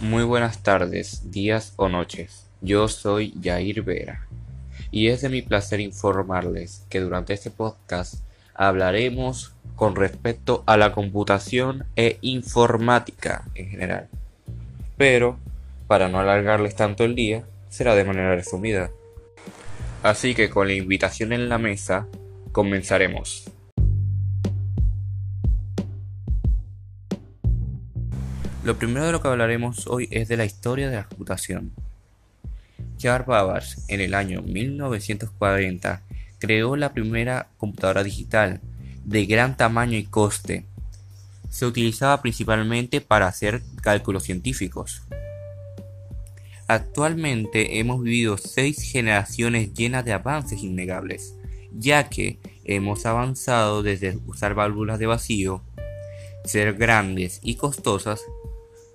Muy buenas tardes, días o noches. Yo soy Jair Vera y es de mi placer informarles que durante este podcast hablaremos con respecto a la computación e informática en general. Pero, para no alargarles tanto el día, será de manera resumida. Así que con la invitación en la mesa, comenzaremos. Lo primero de lo que hablaremos hoy es de la historia de la computación. Charles Babbage, en el año 1940, creó la primera computadora digital de gran tamaño y coste. Se utilizaba principalmente para hacer cálculos científicos. Actualmente hemos vivido seis generaciones llenas de avances innegables, ya que hemos avanzado desde usar válvulas de vacío, ser grandes y costosas,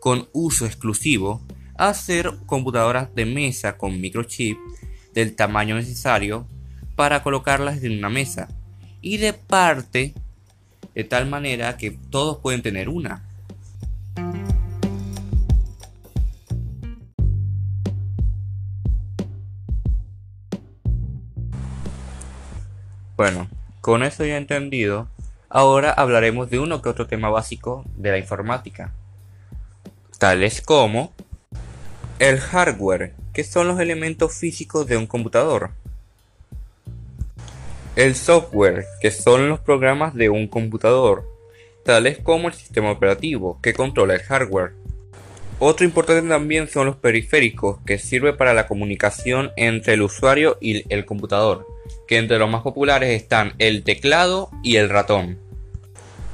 con uso exclusivo a hacer computadoras de mesa con microchip del tamaño necesario para colocarlas en una mesa y de parte de tal manera que todos pueden tener una. Bueno, con eso ya entendido, ahora hablaremos de uno que otro tema básico de la informática tales como el hardware, que son los elementos físicos de un computador, el software, que son los programas de un computador, tales como el sistema operativo, que controla el hardware. Otro importante también son los periféricos, que sirve para la comunicación entre el usuario y el computador, que entre los más populares están el teclado y el ratón.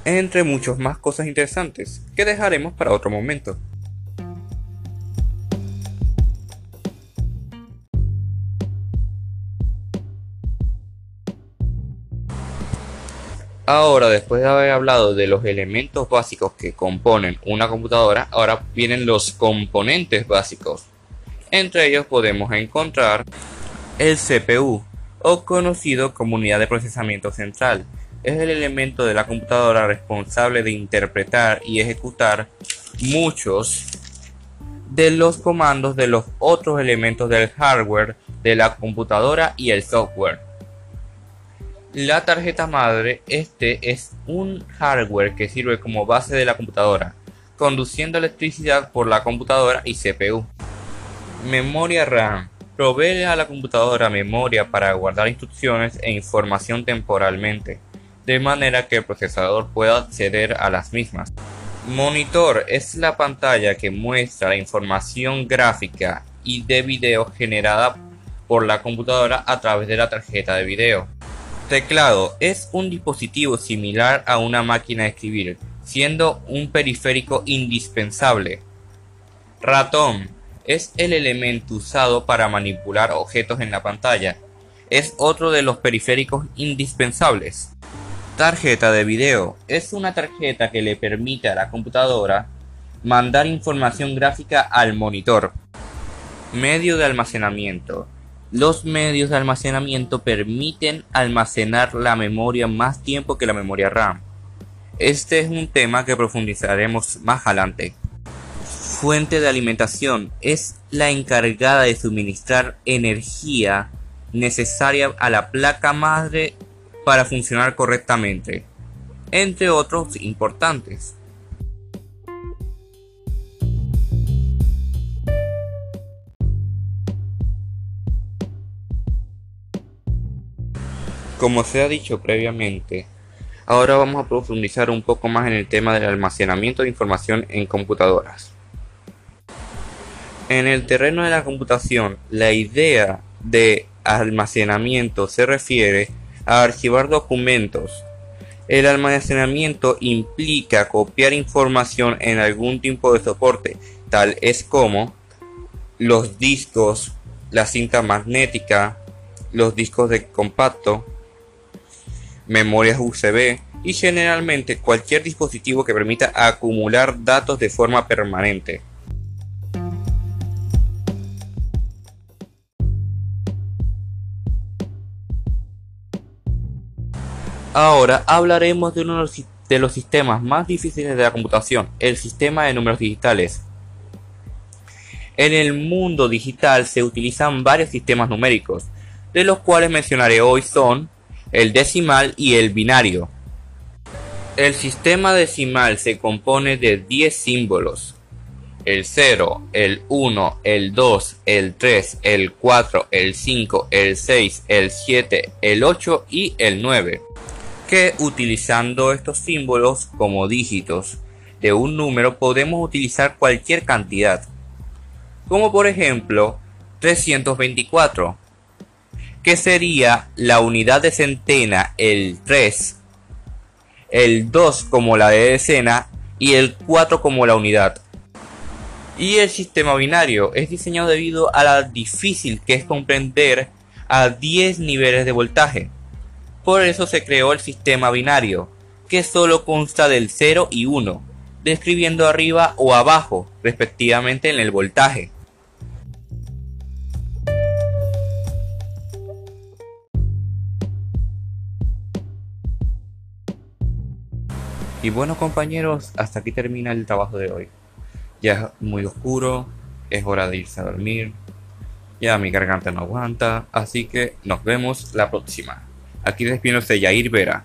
Entre muchas más cosas interesantes, que dejaremos para otro momento. Ahora, después de haber hablado de los elementos básicos que componen una computadora, ahora vienen los componentes básicos. Entre ellos podemos encontrar el CPU, o conocido como unidad de procesamiento central. Es el elemento de la computadora responsable de interpretar y ejecutar muchos de los comandos de los otros elementos del hardware de la computadora y el software. La tarjeta madre, este es un hardware que sirve como base de la computadora, conduciendo electricidad por la computadora y CPU. Memoria RAM. Provee a la computadora memoria para guardar instrucciones e información temporalmente, de manera que el procesador pueda acceder a las mismas. Monitor es la pantalla que muestra la información gráfica y de video generada por la computadora a través de la tarjeta de video. Teclado es un dispositivo similar a una máquina de escribir, siendo un periférico indispensable. Ratón es el elemento usado para manipular objetos en la pantalla. Es otro de los periféricos indispensables. Tarjeta de video es una tarjeta que le permite a la computadora mandar información gráfica al monitor. Medio de almacenamiento los medios de almacenamiento permiten almacenar la memoria más tiempo que la memoria RAM. Este es un tema que profundizaremos más adelante. Fuente de alimentación es la encargada de suministrar energía necesaria a la placa madre para funcionar correctamente, entre otros importantes. Como se ha dicho previamente, ahora vamos a profundizar un poco más en el tema del almacenamiento de información en computadoras. En el terreno de la computación, la idea de almacenamiento se refiere a archivar documentos. El almacenamiento implica copiar información en algún tipo de soporte, tal es como los discos, la cinta magnética, los discos de compacto, memorias USB y generalmente cualquier dispositivo que permita acumular datos de forma permanente. Ahora hablaremos de uno de los sistemas más difíciles de la computación, el sistema de números digitales. En el mundo digital se utilizan varios sistemas numéricos, de los cuales mencionaré hoy son el decimal y el binario. El sistema decimal se compone de 10 símbolos. El 0, el 1, el 2, el 3, el 4, el 5, el 6, el 7, el 8 y el 9. Que utilizando estos símbolos como dígitos de un número podemos utilizar cualquier cantidad. Como por ejemplo 324, que sería la unidad de centena el 3 el 2 como la de decena y el 4 como la unidad. Y el sistema binario es diseñado debido a la difícil que es comprender a 10 niveles de voltaje. Por eso se creó el sistema binario, que solo consta del 0 y 1, describiendo arriba o abajo, respectivamente en el voltaje. Y bueno compañeros, hasta aquí termina el trabajo de hoy. Ya es muy oscuro, es hora de irse a dormir. Ya mi garganta no aguanta, así que nos vemos la próxima. Aquí de Yair Vera.